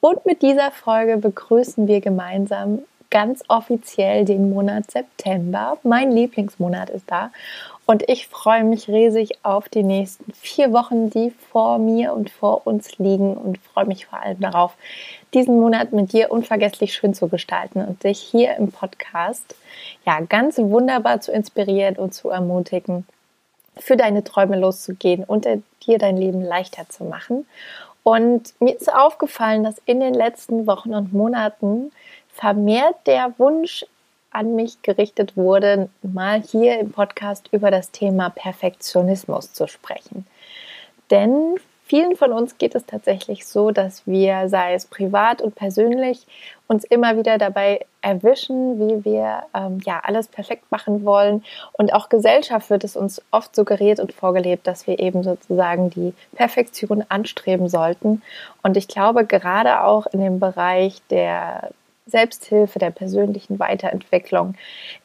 Und mit dieser Folge begrüßen wir gemeinsam ganz offiziell den Monat September. Mein Lieblingsmonat ist da. Und ich freue mich riesig auf die nächsten vier Wochen, die vor mir und vor uns liegen und freue mich vor allem darauf, diesen Monat mit dir unvergesslich schön zu gestalten und dich hier im Podcast ja ganz wunderbar zu inspirieren und zu ermutigen, für deine Träume loszugehen und dir dein Leben leichter zu machen. Und mir ist aufgefallen, dass in den letzten Wochen und Monaten vermehrt der Wunsch an mich gerichtet wurde, mal hier im Podcast über das Thema Perfektionismus zu sprechen. Denn vielen von uns geht es tatsächlich so, dass wir, sei es privat und persönlich, uns immer wieder dabei erwischen, wie wir ähm, ja alles perfekt machen wollen. Und auch Gesellschaft wird es uns oft suggeriert und vorgelebt, dass wir eben sozusagen die Perfektion anstreben sollten. Und ich glaube, gerade auch in dem Bereich der Selbsthilfe, der persönlichen Weiterentwicklung,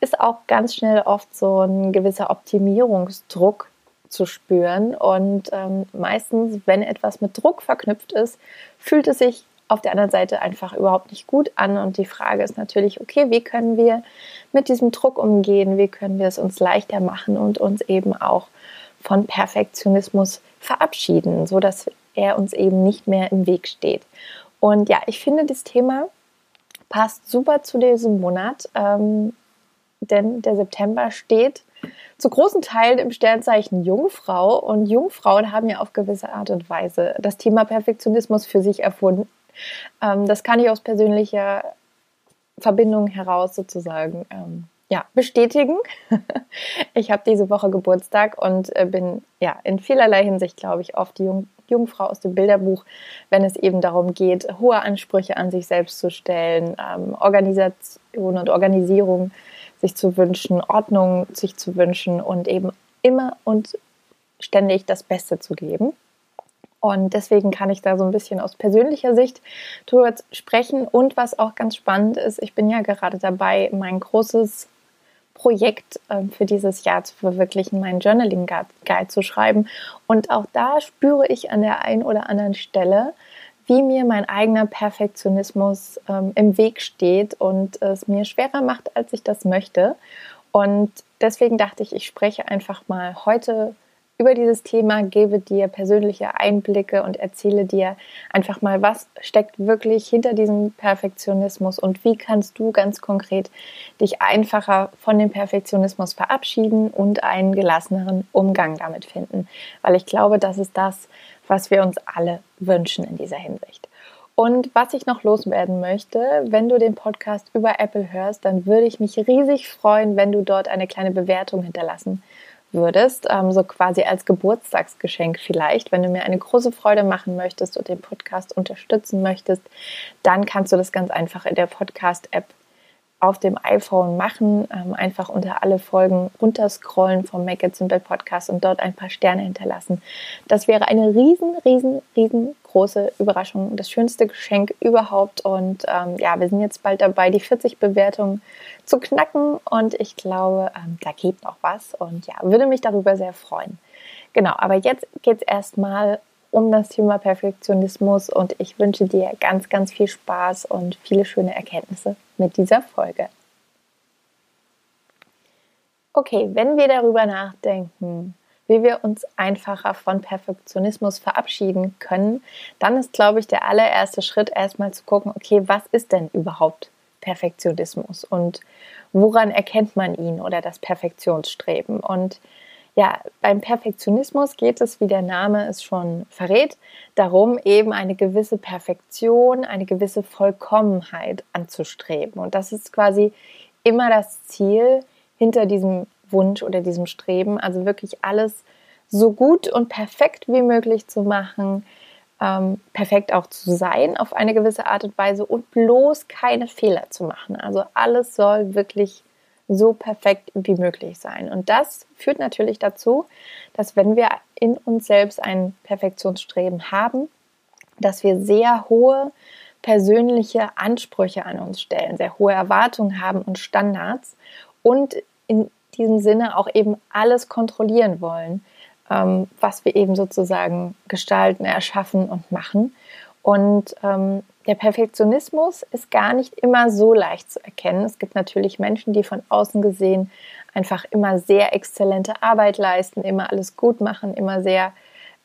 ist auch ganz schnell oft so ein gewisser Optimierungsdruck zu spüren. Und ähm, meistens, wenn etwas mit Druck verknüpft ist, fühlt es sich auf der anderen Seite einfach überhaupt nicht gut an. Und die Frage ist natürlich, okay, wie können wir mit diesem Druck umgehen? Wie können wir es uns leichter machen und uns eben auch von Perfektionismus verabschieden, sodass er uns eben nicht mehr im Weg steht. Und ja, ich finde, das Thema passt super zu diesem Monat, ähm, denn der September steht zu großen Teilen im Sternzeichen Jungfrau und Jungfrauen haben ja auf gewisse Art und Weise das Thema Perfektionismus für sich erfunden. Ähm, das kann ich aus persönlicher Verbindung heraus sozusagen ähm, ja, bestätigen. ich habe diese Woche Geburtstag und äh, bin ja in vielerlei Hinsicht, glaube ich, oft die Jung Jungfrau aus dem Bilderbuch, wenn es eben darum geht, hohe Ansprüche an sich selbst zu stellen, ähm, Organisation und Organisierung sich zu wünschen, Ordnung sich zu wünschen und eben immer und ständig das Beste zu geben. Und deswegen kann ich da so ein bisschen aus persönlicher Sicht drüber sprechen. Und was auch ganz spannend ist, ich bin ja gerade dabei, mein großes Projekt ähm, für dieses Jahr zu verwirklichen, meinen Journaling Guide zu schreiben. Und auch da spüre ich an der einen oder anderen Stelle, wie mir mein eigener Perfektionismus ähm, im Weg steht und es mir schwerer macht, als ich das möchte. Und deswegen dachte ich, ich spreche einfach mal heute über dieses Thema, gebe dir persönliche Einblicke und erzähle dir einfach mal, was steckt wirklich hinter diesem Perfektionismus und wie kannst du ganz konkret dich einfacher von dem Perfektionismus verabschieden und einen gelasseneren Umgang damit finden. Weil ich glaube, das ist das, was wir uns alle wünschen in dieser Hinsicht. Und was ich noch loswerden möchte, wenn du den Podcast über Apple hörst, dann würde ich mich riesig freuen, wenn du dort eine kleine Bewertung hinterlassen würdest, ähm, so quasi als Geburtstagsgeschenk vielleicht. Wenn du mir eine große Freude machen möchtest und den Podcast unterstützen möchtest, dann kannst du das ganz einfach in der Podcast-App auf dem iPhone machen. Ähm, einfach unter alle Folgen runterscrollen vom Make It Simple Podcast und dort ein paar Sterne hinterlassen. Das wäre eine riesen, riesen, riesengroße Überraschung, das schönste Geschenk überhaupt. Und ähm, ja, wir sind jetzt bald dabei, die 40 Bewertungen zu knacken und ich glaube, ähm, da geht noch was und ja, würde mich darüber sehr freuen. Genau, aber jetzt geht es erstmal um das Thema Perfektionismus und ich wünsche dir ganz, ganz viel Spaß und viele schöne Erkenntnisse mit dieser Folge. Okay, wenn wir darüber nachdenken, wie wir uns einfacher von Perfektionismus verabschieden können, dann ist, glaube ich, der allererste Schritt erstmal zu gucken, okay, was ist denn überhaupt Perfektionismus und woran erkennt man ihn oder das Perfektionsstreben? Und ja, beim Perfektionismus geht es, wie der Name es schon verrät, darum, eben eine gewisse Perfektion, eine gewisse Vollkommenheit anzustreben. Und das ist quasi immer das Ziel hinter diesem Wunsch oder diesem Streben, also wirklich alles so gut und perfekt wie möglich zu machen, ähm, perfekt auch zu sein auf eine gewisse Art und Weise und bloß keine Fehler zu machen. Also alles soll wirklich so perfekt wie möglich sein. Und das führt natürlich dazu, dass wenn wir in uns selbst ein Perfektionsstreben haben, dass wir sehr hohe persönliche Ansprüche an uns stellen, sehr hohe Erwartungen haben und Standards und in diesem Sinne auch eben alles kontrollieren wollen, ähm, was wir eben sozusagen gestalten, erschaffen und machen. Und ähm, der Perfektionismus ist gar nicht immer so leicht zu erkennen. Es gibt natürlich Menschen, die von außen gesehen einfach immer sehr exzellente Arbeit leisten, immer alles gut machen, immer sehr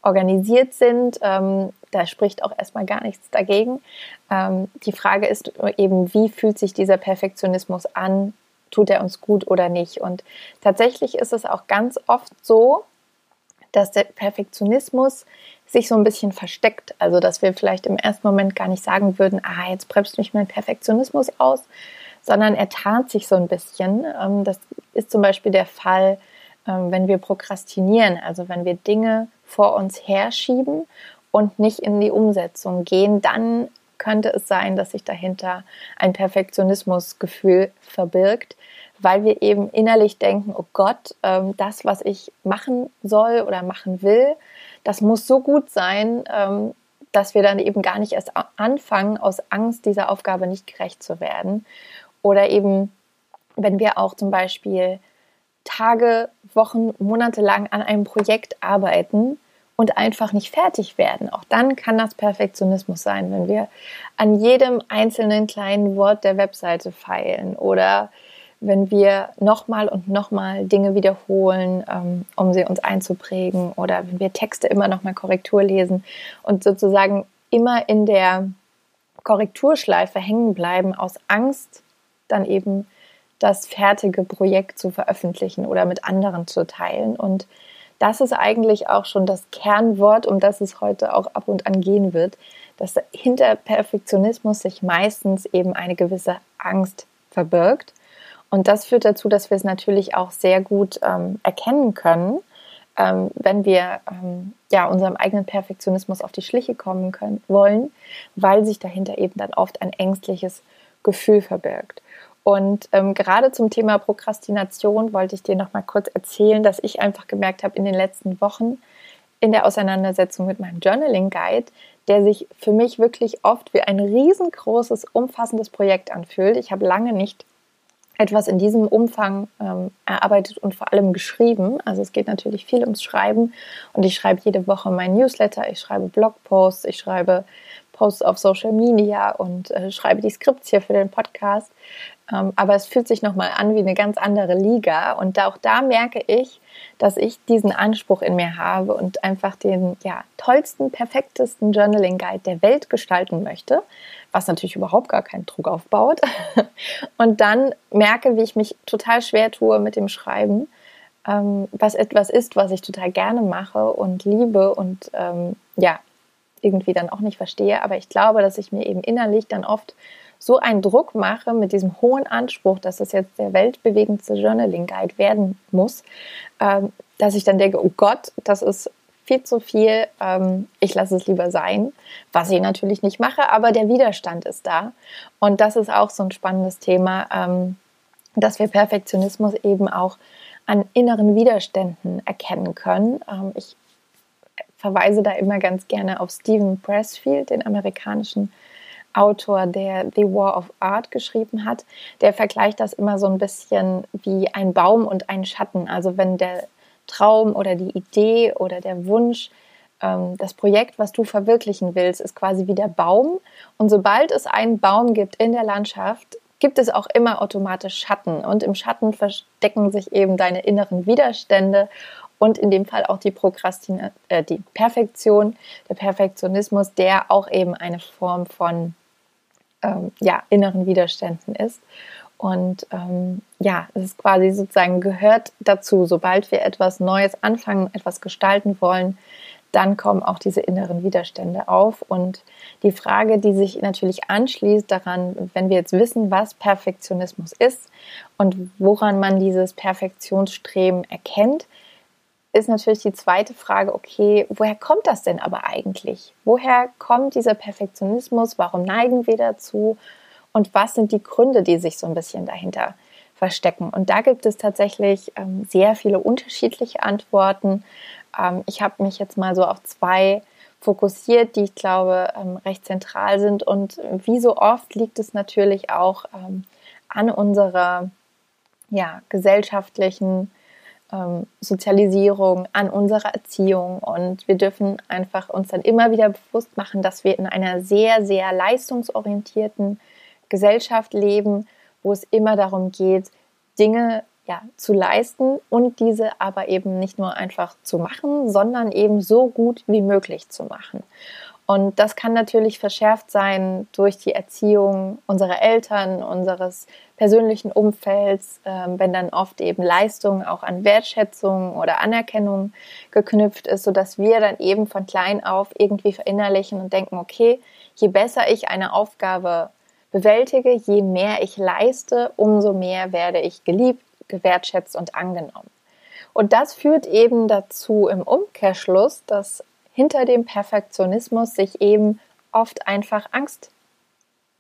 organisiert sind. Ähm, da spricht auch erstmal gar nichts dagegen. Ähm, die Frage ist eben, wie fühlt sich dieser Perfektionismus an? Tut er uns gut oder nicht? Und tatsächlich ist es auch ganz oft so, dass der Perfektionismus sich so ein bisschen versteckt. Also, dass wir vielleicht im ersten Moment gar nicht sagen würden, ah, jetzt bremst mich mein Perfektionismus aus, sondern er tarnt sich so ein bisschen. Ähm, das ist zum Beispiel der Fall, ähm, wenn wir prokrastinieren, also wenn wir Dinge vor uns herschieben und nicht in die Umsetzung gehen, dann könnte es sein, dass sich dahinter ein Perfektionismusgefühl verbirgt, weil wir eben innerlich denken, oh Gott, ähm, das, was ich machen soll oder machen will, das muss so gut sein, ähm, dass wir dann eben gar nicht erst anfangen, aus Angst dieser Aufgabe nicht gerecht zu werden. Oder eben, wenn wir auch zum Beispiel Tage, Wochen, Monate lang an einem Projekt arbeiten und einfach nicht fertig werden. Auch dann kann das Perfektionismus sein, wenn wir an jedem einzelnen kleinen Wort der Webseite feilen oder wenn wir nochmal und nochmal Dinge wiederholen, ähm, um sie uns einzuprägen oder wenn wir Texte immer nochmal Korrektur lesen und sozusagen immer in der Korrekturschleife hängen bleiben aus Angst, dann eben das fertige Projekt zu veröffentlichen oder mit anderen zu teilen. Und das ist eigentlich auch schon das Kernwort, um das es heute auch ab und an gehen wird, dass hinter Perfektionismus sich meistens eben eine gewisse Angst verbirgt. Und das führt dazu, dass wir es natürlich auch sehr gut ähm, erkennen können, ähm, wenn wir ähm, ja unserem eigenen Perfektionismus auf die Schliche kommen können, wollen, weil sich dahinter eben dann oft ein ängstliches Gefühl verbirgt. Und ähm, gerade zum Thema Prokrastination wollte ich dir noch mal kurz erzählen, dass ich einfach gemerkt habe in den letzten Wochen in der Auseinandersetzung mit meinem Journaling Guide, der sich für mich wirklich oft wie ein riesengroßes, umfassendes Projekt anfühlt. Ich habe lange nicht etwas in diesem Umfang ähm, erarbeitet und vor allem geschrieben. Also es geht natürlich viel ums Schreiben und ich schreibe jede Woche mein Newsletter, ich schreibe Blogposts, ich schreibe Posts auf Social Media und äh, schreibe die Skripts hier für den Podcast. Ähm, aber es fühlt sich nochmal an wie eine ganz andere Liga. Und auch da merke ich, dass ich diesen Anspruch in mir habe und einfach den ja, tollsten, perfektesten Journaling Guide der Welt gestalten möchte, was natürlich überhaupt gar keinen Druck aufbaut. Und dann merke, wie ich mich total schwer tue mit dem Schreiben, ähm, was etwas ist, was ich total gerne mache und liebe und ähm, ja, irgendwie dann auch nicht verstehe. Aber ich glaube, dass ich mir eben innerlich dann oft so einen Druck mache mit diesem hohen Anspruch, dass es jetzt der weltbewegendste Journaling Guide werden muss, ähm, dass ich dann denke, oh Gott, das ist viel zu viel, ähm, ich lasse es lieber sein, was ich natürlich nicht mache, aber der Widerstand ist da. Und das ist auch so ein spannendes Thema, ähm, dass wir Perfektionismus eben auch an inneren Widerständen erkennen können. ich verweise da immer ganz gerne auf Stephen Pressfield, den amerikanischen Autor, der The War of Art geschrieben hat, der vergleicht das immer so ein bisschen wie ein Baum und ein Schatten. Also wenn der Traum oder die Idee oder der Wunsch, ähm, das Projekt, was du verwirklichen willst, ist quasi wie der Baum. Und sobald es einen Baum gibt in der Landschaft, gibt es auch immer automatisch Schatten. Und im Schatten verstecken sich eben deine inneren Widerstände und in dem Fall auch die Prokrastination, äh, die Perfektion, der Perfektionismus, der auch eben eine Form von ähm, ja, inneren Widerständen ist. Und ähm, ja, es ist quasi sozusagen gehört dazu, sobald wir etwas Neues anfangen, etwas gestalten wollen, dann kommen auch diese inneren Widerstände auf. Und die Frage, die sich natürlich anschließt daran, wenn wir jetzt wissen, was Perfektionismus ist und woran man dieses Perfektionsstreben erkennt, ist natürlich die zweite Frage, okay, woher kommt das denn aber eigentlich? Woher kommt dieser Perfektionismus? Warum neigen wir dazu? Und was sind die Gründe, die sich so ein bisschen dahinter verstecken? Und da gibt es tatsächlich ähm, sehr viele unterschiedliche Antworten. Ähm, ich habe mich jetzt mal so auf zwei fokussiert, die ich glaube ähm, recht zentral sind. Und wie so oft liegt es natürlich auch ähm, an unserer ja, gesellschaftlichen ähm, Sozialisierung, an unserer Erziehung. Und wir dürfen einfach uns dann immer wieder bewusst machen, dass wir in einer sehr, sehr leistungsorientierten Gesellschaft leben, wo es immer darum geht, Dinge ja, zu leisten und diese aber eben nicht nur einfach zu machen, sondern eben so gut wie möglich zu machen. Und das kann natürlich verschärft sein durch die Erziehung unserer Eltern, unseres persönlichen Umfelds, ähm, wenn dann oft eben Leistung auch an Wertschätzung oder Anerkennung geknüpft ist, sodass wir dann eben von klein auf irgendwie verinnerlichen und denken, okay, je besser ich eine Aufgabe bewältige, je mehr ich leiste, umso mehr werde ich geliebt, gewertschätzt und angenommen. Und das führt eben dazu im Umkehrschluss, dass hinter dem Perfektionismus sich eben oft einfach Angst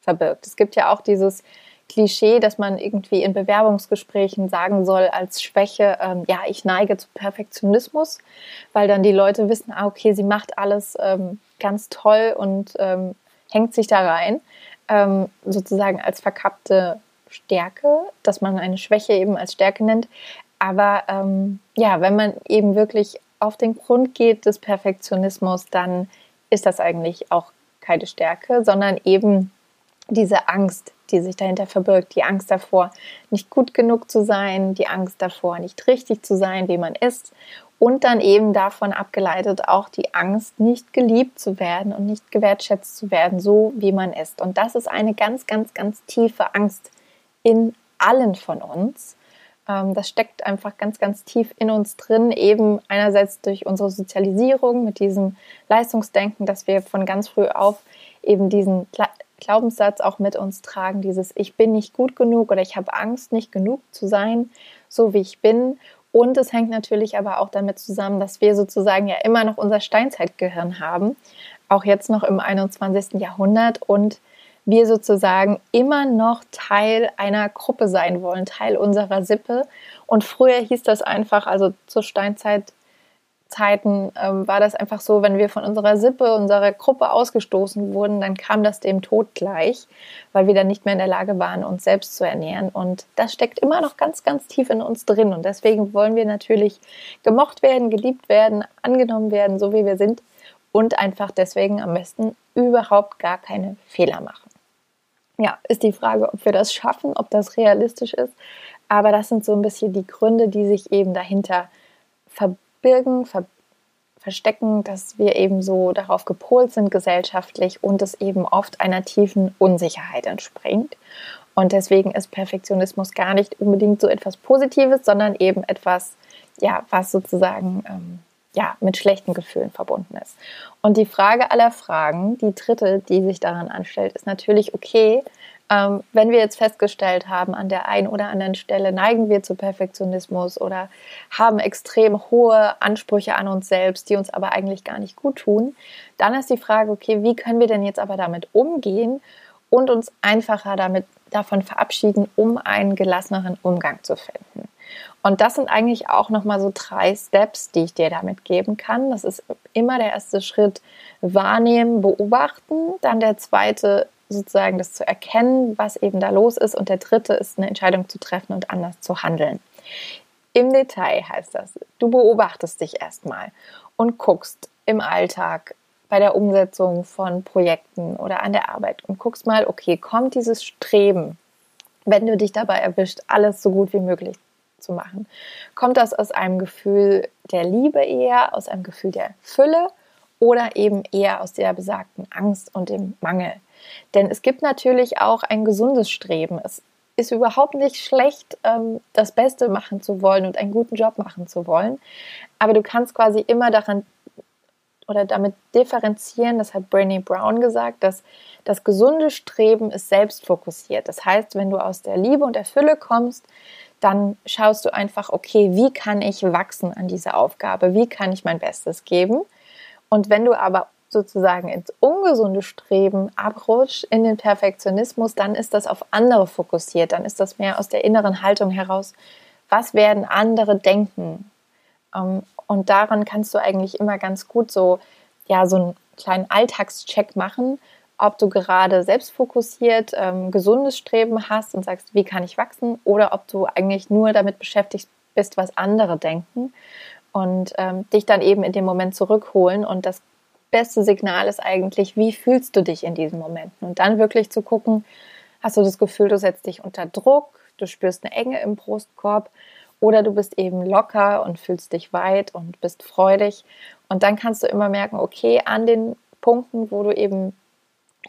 verbirgt. Es gibt ja auch dieses Klischee, dass man irgendwie in Bewerbungsgesprächen sagen soll als Schwäche, ähm, ja, ich neige zu Perfektionismus, weil dann die Leute wissen, ah, okay, sie macht alles ähm, ganz toll und ähm, hängt sich da rein, ähm, sozusagen als verkappte Stärke, dass man eine Schwäche eben als Stärke nennt. Aber ähm, ja, wenn man eben wirklich auf den Grund geht des Perfektionismus, dann ist das eigentlich auch keine Stärke, sondern eben diese Angst, die sich dahinter verbirgt, die Angst davor, nicht gut genug zu sein, die Angst davor, nicht richtig zu sein, wie man ist und dann eben davon abgeleitet auch die Angst, nicht geliebt zu werden und nicht gewertschätzt zu werden, so wie man ist. Und das ist eine ganz, ganz, ganz tiefe Angst in allen von uns. Ähm, das steckt einfach ganz, ganz tief in uns drin, eben einerseits durch unsere Sozialisierung mit diesem Leistungsdenken, dass wir von ganz früh auf eben diesen Glaubenssatz auch mit uns tragen, dieses Ich bin nicht gut genug oder ich habe Angst, nicht genug zu sein, so wie ich bin. Und es hängt natürlich aber auch damit zusammen, dass wir sozusagen ja immer noch unser Steinzeitgehirn haben, auch jetzt noch im 21. Jahrhundert und wir sozusagen immer noch Teil einer Gruppe sein wollen, Teil unserer Sippe. Und früher hieß das einfach, also zur Steinzeitzeiten ähm, war das einfach so, wenn wir von unserer Sippe, unserer Gruppe ausgestoßen wurden, dann kam das dem Tod gleich, weil wir dann nicht mehr in der Lage waren, uns selbst zu ernähren. Und das steckt immer noch ganz, ganz tief in uns drin. Und deswegen wollen wir natürlich gemocht werden, geliebt werden, angenommen werden, so wie wir sind. Und einfach deswegen am besten überhaupt gar keine Fehler machen ja, ist die Frage, ob wir das schaffen, ob das realistisch ist. Aber das sind so ein bisschen die Gründe, die sich eben dahinter verbirgen, ver verstecken, dass wir eben so darauf gepolt sind gesellschaftlich und es eben oft einer tiefen Unsicherheit entspringt. Und deswegen ist Perfektionismus gar nicht unbedingt so etwas Positives, sondern eben etwas, ja, was sozusagen ähm, ja, mit schlechten Gefühlen verbunden ist. Und die Frage aller Fragen, die dritte, die sich daran anstellt, ist natürlich, okay, ähm, wenn wir jetzt festgestellt haben, an der einen oder anderen Stelle neigen wir zu Perfektionismus oder haben extrem hohe Ansprüche an uns selbst, die uns aber eigentlich gar nicht gut tun, dann ist die Frage, okay, wie können wir denn jetzt aber damit umgehen und uns einfacher damit davon verabschieden, um einen gelasseneren Umgang zu finden? Und das sind eigentlich auch nochmal so drei Steps, die ich dir damit geben kann. Das ist immer der erste Schritt, wahrnehmen, beobachten. Dann der zweite, sozusagen das zu erkennen, was eben da los ist. Und der dritte ist, eine Entscheidung zu treffen und anders zu handeln. Im Detail heißt das, du beobachtest dich erstmal und guckst im Alltag, bei der Umsetzung von Projekten oder an der Arbeit und guckst mal, okay, kommt dieses Streben, wenn du dich dabei erwischt, alles so gut wie möglich zu machen. Kommt das aus einem Gefühl der Liebe eher, aus einem Gefühl der Fülle oder eben eher aus der besagten Angst und dem Mangel? Denn es gibt natürlich auch ein gesundes Streben. Es ist überhaupt nicht schlecht, ähm, das Beste machen zu wollen und einen guten Job machen zu wollen. Aber du kannst quasi immer daran oder damit differenzieren, das hat Brené Brown gesagt, dass das gesunde Streben ist selbstfokussiert. Das heißt, wenn du aus der Liebe und der Fülle kommst, dann schaust du einfach, okay, wie kann ich wachsen an dieser Aufgabe? Wie kann ich mein Bestes geben? Und wenn du aber sozusagen ins ungesunde Streben abrutscht, in den Perfektionismus, dann ist das auf andere fokussiert, dann ist das mehr aus der inneren Haltung heraus, was werden andere denken? Ähm, und daran kannst du eigentlich immer ganz gut so, ja, so einen kleinen Alltagscheck machen, ob du gerade selbstfokussiert ähm, gesundes Streben hast und sagst, wie kann ich wachsen, oder ob du eigentlich nur damit beschäftigt bist, was andere denken und ähm, dich dann eben in dem Moment zurückholen. Und das beste Signal ist eigentlich, wie fühlst du dich in diesen Momenten? Und dann wirklich zu gucken, hast du das Gefühl, du setzt dich unter Druck, du spürst eine Enge im Brustkorb oder du bist eben locker und fühlst dich weit und bist freudig. Und dann kannst du immer merken, okay, an den Punkten, wo du eben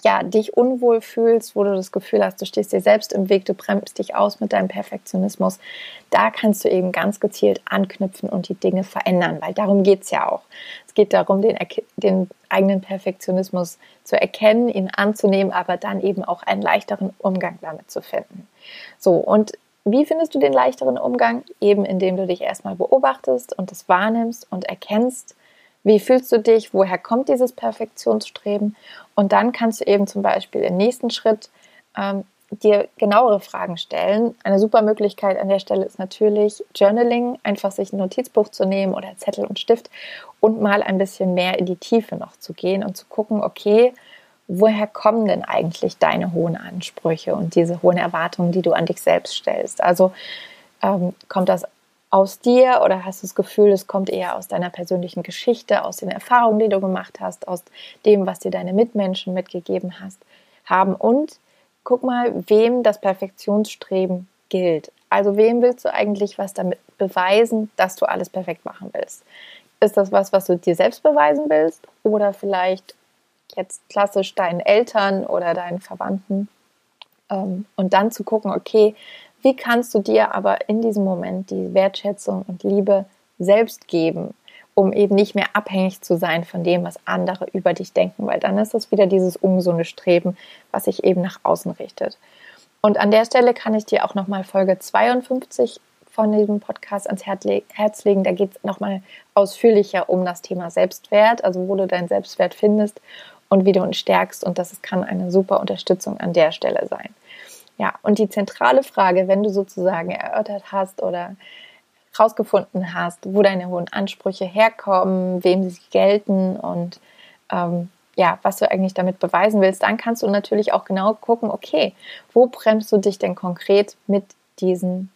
ja, dich unwohl fühlst, wo du das Gefühl hast, du stehst dir selbst im Weg, du bremst dich aus mit deinem Perfektionismus, da kannst du eben ganz gezielt anknüpfen und die Dinge verändern, weil darum geht es ja auch. Es geht darum, den, den eigenen Perfektionismus zu erkennen, ihn anzunehmen, aber dann eben auch einen leichteren Umgang damit zu finden. So, und wie findest du den leichteren Umgang? Eben indem du dich erstmal beobachtest und das wahrnimmst und erkennst, wie fühlst du dich? Woher kommt dieses Perfektionsstreben? Und dann kannst du eben zum Beispiel im nächsten Schritt ähm, dir genauere Fragen stellen. Eine super Möglichkeit an der Stelle ist natürlich Journaling, einfach sich ein Notizbuch zu nehmen oder Zettel und Stift und mal ein bisschen mehr in die Tiefe noch zu gehen und zu gucken, okay, woher kommen denn eigentlich deine hohen Ansprüche und diese hohen Erwartungen, die du an dich selbst stellst? Also ähm, kommt das aus dir oder hast du das Gefühl, es kommt eher aus deiner persönlichen Geschichte, aus den Erfahrungen, die du gemacht hast, aus dem, was dir deine Mitmenschen mitgegeben hast, haben und guck mal, wem das Perfektionsstreben gilt. Also wem willst du eigentlich was damit beweisen, dass du alles perfekt machen willst? Ist das was, was du dir selbst beweisen willst oder vielleicht jetzt klassisch deinen Eltern oder deinen Verwandten? Ähm, und dann zu gucken, okay, wie kannst du dir aber in diesem Moment die Wertschätzung und Liebe selbst geben, um eben nicht mehr abhängig zu sein von dem, was andere über dich denken, weil dann ist das wieder dieses ungesunde Streben, was sich eben nach außen richtet. Und an der Stelle kann ich dir auch nochmal Folge 52 von diesem Podcast ans Herz legen. Da geht es nochmal ausführlicher um das Thema Selbstwert, also wo du deinen Selbstwert findest und wie du ihn stärkst. Und das kann eine super Unterstützung an der Stelle sein. Ja, und die zentrale Frage, wenn du sozusagen erörtert hast oder herausgefunden hast, wo deine hohen Ansprüche herkommen, wem sie gelten und ähm, ja, was du eigentlich damit beweisen willst, dann kannst du natürlich auch genau gucken, okay, wo bremst du dich denn konkret mit diesen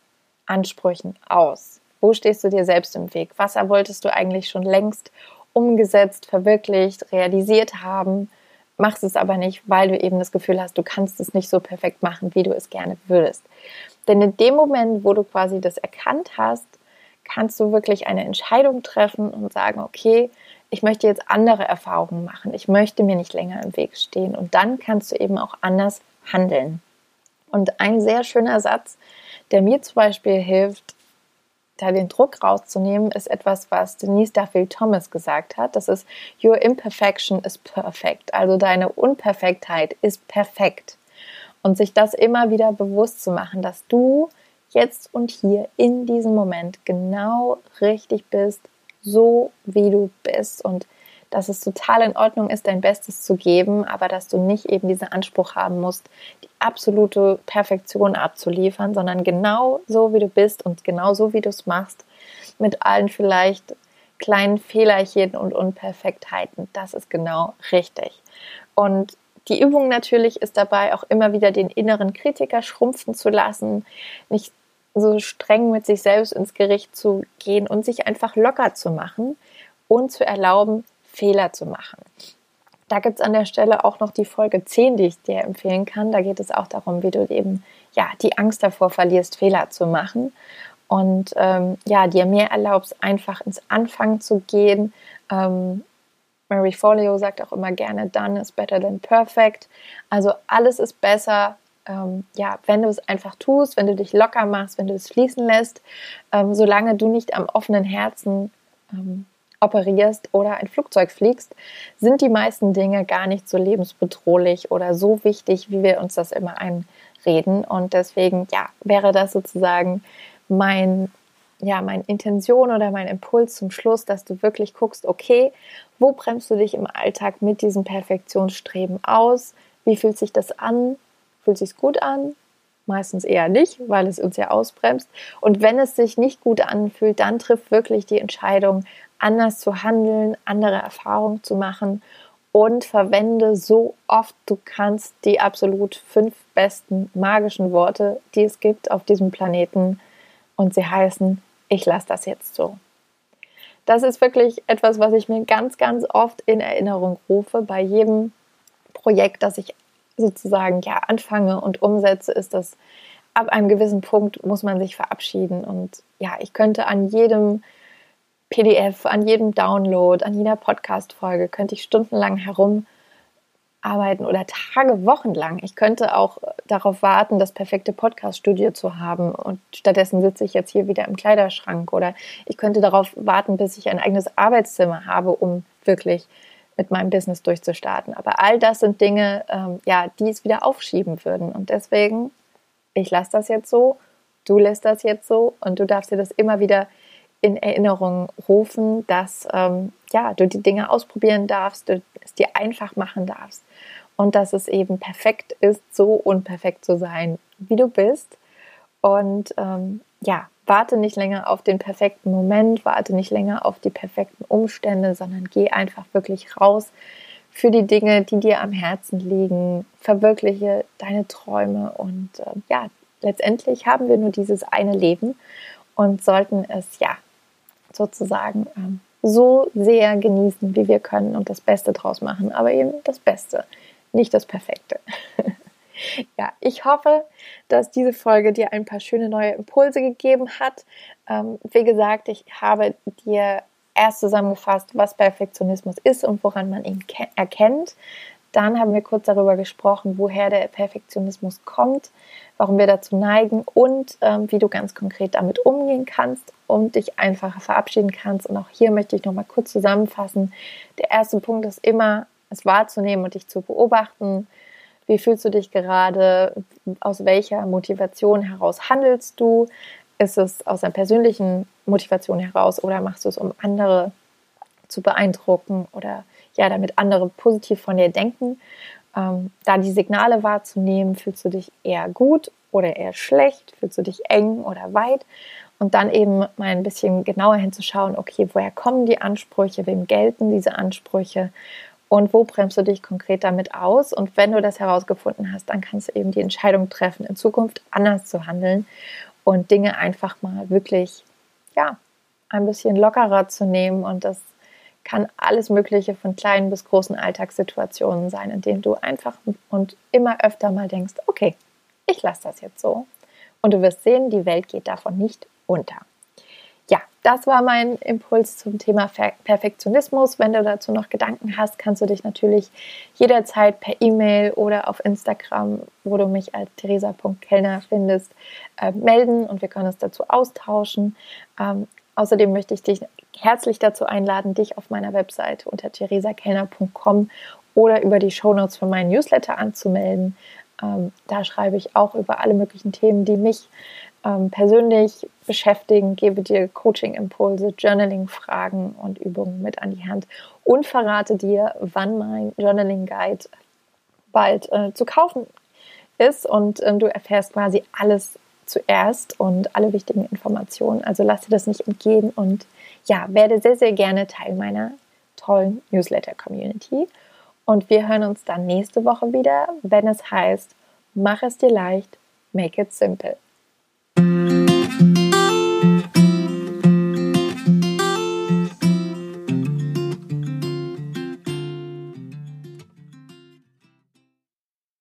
Ansprüchen aus? Wo stehst du dir selbst im Weg? Was wolltest du eigentlich schon längst umgesetzt, verwirklicht, realisiert haben? Machst es aber nicht, weil du eben das Gefühl hast, du kannst es nicht so perfekt machen, wie du es gerne würdest. Denn in dem Moment, wo du quasi das erkannt hast, kannst du wirklich eine Entscheidung treffen und sagen, okay, ich möchte jetzt andere Erfahrungen machen. Ich möchte mir nicht länger im Weg stehen. Und dann kannst du eben auch anders handeln. Und ein sehr schöner Satz, der mir zum Beispiel hilft, da den Druck rauszunehmen, ist etwas, was Denise Duffield Thomas gesagt hat. Das ist Your imperfection is perfect. Also deine Unperfektheit ist perfekt. Und sich das immer wieder bewusst zu machen, dass du jetzt und hier in diesem Moment genau richtig bist, so wie du bist und dass es total in Ordnung ist, dein Bestes zu geben, aber dass du nicht eben diesen Anspruch haben musst, die absolute Perfektion abzuliefern, sondern genau so, wie du bist und genau so, wie du es machst, mit allen vielleicht kleinen Fehlerchen und Unperfektheiten. Das ist genau richtig. Und die Übung natürlich ist dabei auch immer wieder den inneren Kritiker schrumpfen zu lassen, nicht so streng mit sich selbst ins Gericht zu gehen und sich einfach locker zu machen und zu erlauben, Fehler zu machen. Da gibt es an der Stelle auch noch die Folge 10, die ich dir empfehlen kann. Da geht es auch darum, wie du eben ja, die Angst davor verlierst, Fehler zu machen. Und ähm, ja, dir mehr erlaubst, einfach ins Anfangen zu gehen. Ähm, Mary Folio sagt auch immer gerne, done is better than perfect. Also alles ist besser, ähm, ja, wenn du es einfach tust, wenn du dich locker machst, wenn du es fließen lässt, ähm, solange du nicht am offenen Herzen ähm, operierst oder ein Flugzeug fliegst, sind die meisten Dinge gar nicht so lebensbedrohlich oder so wichtig, wie wir uns das immer einreden. Und deswegen, ja, wäre das sozusagen mein ja, meine Intention oder mein Impuls zum Schluss, dass du wirklich guckst, okay, wo bremst du dich im Alltag mit diesem Perfektionsstreben aus? Wie fühlt sich das an? Fühlt sich gut an? Meistens eher nicht, weil es uns ja ausbremst. Und wenn es sich nicht gut anfühlt, dann trifft wirklich die Entscheidung, anders zu handeln, andere Erfahrungen zu machen und verwende so oft du kannst die absolut fünf besten magischen Worte, die es gibt auf diesem Planeten. Und sie heißen ich lasse das jetzt so. Das ist wirklich etwas, was ich mir ganz, ganz oft in Erinnerung rufe. Bei jedem Projekt, das ich sozusagen ja anfange und umsetze, ist das ab einem gewissen Punkt muss man sich verabschieden. Und ja, ich könnte an jedem PDF, an jedem Download, an jeder Podcast-Folge, könnte ich stundenlang herum arbeiten oder Tage, Wochen lang. Ich könnte auch darauf warten, das perfekte Podcast-Studio zu haben und stattdessen sitze ich jetzt hier wieder im Kleiderschrank oder ich könnte darauf warten, bis ich ein eigenes Arbeitszimmer habe, um wirklich mit meinem Business durchzustarten. Aber all das sind Dinge, ähm, ja, die es wieder aufschieben würden. Und deswegen, ich lasse das jetzt so, du lässt das jetzt so und du darfst dir das immer wieder in Erinnerung rufen, dass ähm, ja, du die Dinge ausprobieren darfst, du es dir einfach machen darfst und dass es eben perfekt ist, so unperfekt zu sein, wie du bist. Und ähm, ja, warte nicht länger auf den perfekten Moment, warte nicht länger auf die perfekten Umstände, sondern geh einfach wirklich raus für die Dinge, die dir am Herzen liegen, verwirkliche deine Träume und äh, ja, letztendlich haben wir nur dieses eine Leben und sollten es ja sozusagen ähm, so sehr genießen, wie wir können und das Beste draus machen, aber eben das Beste, nicht das Perfekte. ja, ich hoffe, dass diese Folge dir ein paar schöne neue Impulse gegeben hat. Ähm, wie gesagt, ich habe dir erst zusammengefasst, was Perfektionismus ist und woran man ihn erkennt. Dann haben wir kurz darüber gesprochen, woher der Perfektionismus kommt, warum wir dazu neigen und ähm, wie du ganz konkret damit umgehen kannst und dich einfacher verabschieden kannst. Und auch hier möchte ich nochmal kurz zusammenfassen. Der erste Punkt ist immer, es wahrzunehmen und dich zu beobachten. Wie fühlst du dich gerade? Aus welcher Motivation heraus handelst du? Ist es aus einer persönlichen Motivation heraus oder machst du es, um andere zu beeindrucken oder ja, damit andere positiv von dir denken. Ähm, da die Signale wahrzunehmen, fühlst du dich eher gut oder eher schlecht, fühlst du dich eng oder weit und dann eben mal ein bisschen genauer hinzuschauen, okay, woher kommen die Ansprüche, wem gelten diese Ansprüche und wo bremst du dich konkret damit aus? Und wenn du das herausgefunden hast, dann kannst du eben die Entscheidung treffen, in Zukunft anders zu handeln und Dinge einfach mal wirklich, ja, ein bisschen lockerer zu nehmen und das kann alles Mögliche von kleinen bis großen Alltagssituationen sein, in denen du einfach und immer öfter mal denkst, okay, ich lasse das jetzt so. Und du wirst sehen, die Welt geht davon nicht unter. Ja, das war mein Impuls zum Thema Perfektionismus. Wenn du dazu noch Gedanken hast, kannst du dich natürlich jederzeit per E-Mail oder auf Instagram, wo du mich als theresa.kellner findest, äh, melden und wir können uns dazu austauschen. Ähm, außerdem möchte ich dich herzlich dazu einladen, dich auf meiner Webseite unter theresakellner.com oder über die Shownotes für meinen Newsletter anzumelden. Ähm, da schreibe ich auch über alle möglichen Themen, die mich ähm, persönlich beschäftigen, gebe dir Coaching-Impulse, Journaling-Fragen und Übungen mit an die Hand und verrate dir, wann mein Journaling-Guide bald äh, zu kaufen ist und ähm, du erfährst quasi alles zuerst und alle wichtigen Informationen. Also lass dir das nicht entgehen und ja, werde sehr, sehr gerne Teil meiner tollen Newsletter-Community. Und wir hören uns dann nächste Woche wieder, wenn es heißt, mach es dir leicht, make it simple.